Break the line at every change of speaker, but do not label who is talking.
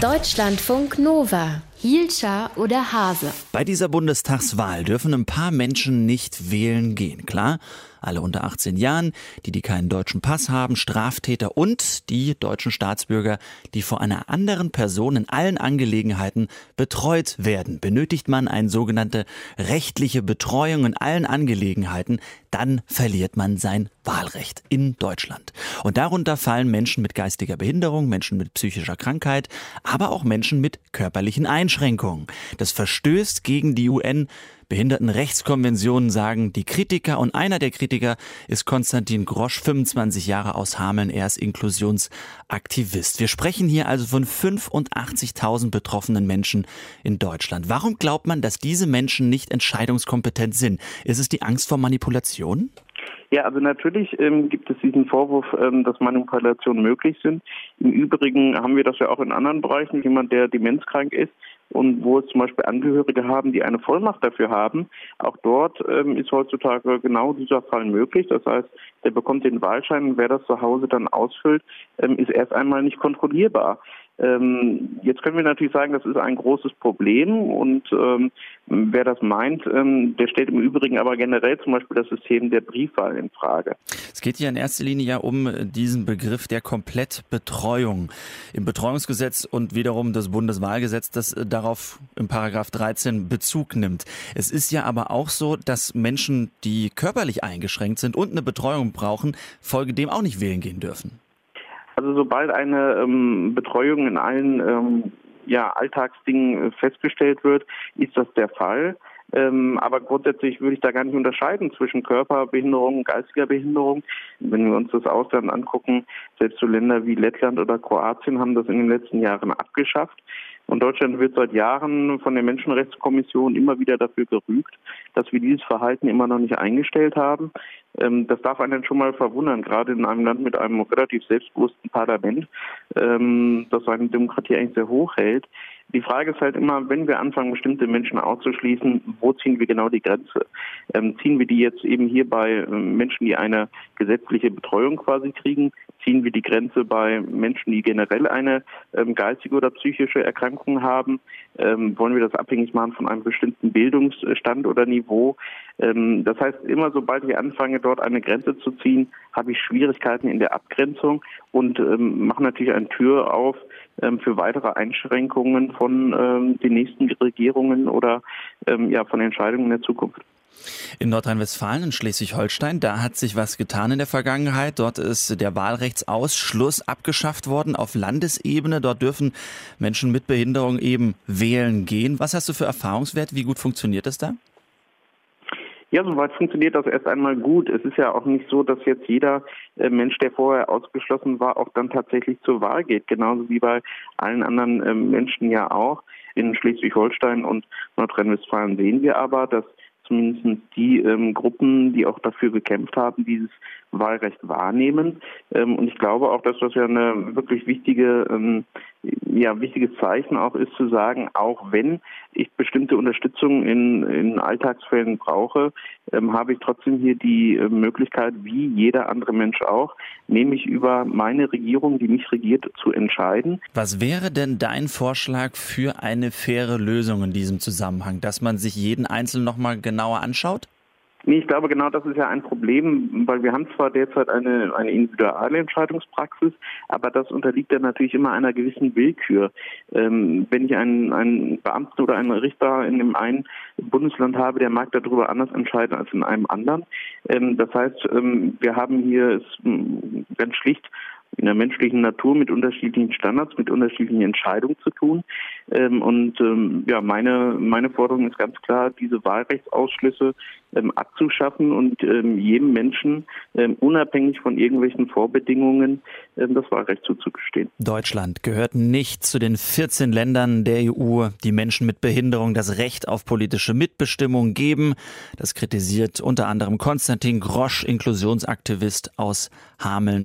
Deutschlandfunk Nova. Hielscher oder Hase.
Bei dieser Bundestagswahl dürfen ein paar Menschen nicht wählen gehen, klar? Alle unter 18 Jahren, die, die keinen deutschen Pass haben, Straftäter und die deutschen Staatsbürger, die vor einer anderen Person in allen Angelegenheiten betreut werden. Benötigt man eine sogenannte rechtliche Betreuung in allen Angelegenheiten, dann verliert man sein Wahlrecht in Deutschland. Und darunter fallen Menschen mit geistiger Behinderung, Menschen mit psychischer Krankheit, aber auch Menschen mit körperlichen Einschränkungen. Das verstößt gegen die UN Behindertenrechtskonventionen sagen die Kritiker und einer der Kritiker ist Konstantin Grosch, 25 Jahre aus Hameln, er ist Inklusionsaktivist. Wir sprechen hier also von 85.000 betroffenen Menschen in Deutschland. Warum glaubt man, dass diese Menschen nicht entscheidungskompetent sind? Ist es die Angst vor Manipulation?
Ja, also natürlich ähm, gibt es diesen Vorwurf, ähm, dass Manipulationen möglich sind. Im Übrigen haben wir das ja auch in anderen Bereichen. Jemand, der demenzkrank ist, und wo es zum Beispiel Angehörige haben, die eine Vollmacht dafür haben. Auch dort ähm, ist heutzutage genau dieser Fall möglich. Das heißt, der bekommt den Wahlschein und wer das zu Hause dann ausfüllt, ähm, ist erst einmal nicht kontrollierbar. Ähm, jetzt können wir natürlich sagen, das ist ein großes Problem und ähm, wer das meint, ähm, der stellt im Übrigen aber generell zum Beispiel das System der Briefwahl in Frage.
Es geht hier in erster Linie ja um diesen Begriff der Komplettbetreuung im Betreuungsgesetz und wiederum das Bundeswahlgesetz, das darauf im Paragraph 13 Bezug nimmt. Es ist ja aber auch so, dass Menschen, die körperlich eingeschränkt sind und eine Betreuung brauchen, folgedem auch nicht wählen gehen dürfen.
Also sobald eine ähm, Betreuung in allen ähm, ja, Alltagsdingen äh, festgestellt wird, ist das der Fall. Ähm, aber grundsätzlich würde ich da gar nicht unterscheiden zwischen Körperbehinderung und geistiger Behinderung. Wenn wir uns das Ausland angucken, selbst so Länder wie Lettland oder Kroatien haben das in den letzten Jahren abgeschafft. Und Deutschland wird seit Jahren von der Menschenrechtskommission immer wieder dafür gerügt, dass wir dieses Verhalten immer noch nicht eingestellt haben. Ähm, das darf einen schon mal verwundern, gerade in einem Land mit einem relativ selbstbewussten Parlament, ähm, das seine Demokratie eigentlich sehr hoch hält. Die Frage ist halt immer, wenn wir anfangen, bestimmte Menschen auszuschließen, wo ziehen wir genau die Grenze? Ähm, ziehen wir die jetzt eben hier bei ähm, Menschen, die eine gesetzliche Betreuung quasi kriegen? Ziehen wir die Grenze bei Menschen, die generell eine ähm, geistige oder psychische Erkrankung haben? Ähm, wollen wir das abhängig machen von einem bestimmten Bildungsstand oder Niveau? Ähm, das heißt, immer sobald ich anfange, dort eine Grenze zu ziehen, habe ich Schwierigkeiten in der Abgrenzung und ähm, mache natürlich eine Tür auf ähm, für weitere Einschränkungen von den nächsten Regierungen oder von Entscheidungen in der Zukunft.
In Nordrhein-Westfalen und Schleswig-Holstein, da hat sich was getan in der Vergangenheit. Dort ist der Wahlrechtsausschluss abgeschafft worden auf Landesebene. Dort dürfen Menschen mit Behinderung eben wählen gehen. Was hast du für Erfahrungswerte? Wie gut funktioniert das da?
Ja, soweit funktioniert das erst einmal gut. Es ist ja auch nicht so, dass jetzt jeder äh, Mensch, der vorher ausgeschlossen war, auch dann tatsächlich zur Wahl geht. Genauso wie bei allen anderen ähm, Menschen ja auch. In Schleswig-Holstein und Nordrhein-Westfalen sehen wir aber, dass zumindest die ähm, Gruppen, die auch dafür gekämpft haben, dieses Wahlrecht wahrnehmen. Ähm, und ich glaube auch, dass das ja eine wirklich wichtige, ähm, ja, wichtiges Zeichen auch ist zu sagen, auch wenn ich bestimmte Unterstützung in, in Alltagsfällen brauche, ähm, habe ich trotzdem hier die äh, Möglichkeit, wie jeder andere Mensch auch, nämlich über meine Regierung, die mich regiert, zu entscheiden.
Was wäre denn dein Vorschlag für eine faire Lösung in diesem Zusammenhang, dass man sich jeden Einzelnen nochmal genauer anschaut?
Nee, ich glaube, genau das ist ja ein Problem, weil wir haben zwar derzeit eine, eine individuelle Entscheidungspraxis, aber das unterliegt dann natürlich immer einer gewissen Willkür. Ähm, wenn ich einen, einen Beamten oder einen Richter in dem einen Bundesland habe, der mag darüber anders entscheiden als in einem anderen. Ähm, das heißt, ähm, wir haben hier es, ganz schlicht in der menschlichen Natur mit unterschiedlichen Standards, mit unterschiedlichen Entscheidungen zu tun. Ähm, und ähm, ja, meine, meine Forderung ist ganz klar, diese Wahlrechtsausschlüsse ähm, abzuschaffen und ähm, jedem Menschen ähm, unabhängig von irgendwelchen Vorbedingungen ähm, das Wahlrecht zuzugestehen.
Deutschland gehört nicht zu den 14 Ländern der EU, die Menschen mit Behinderung das Recht auf politische Mitbestimmung geben. Das kritisiert unter anderem Konstantin Grosch, Inklusionsaktivist aus Hameln.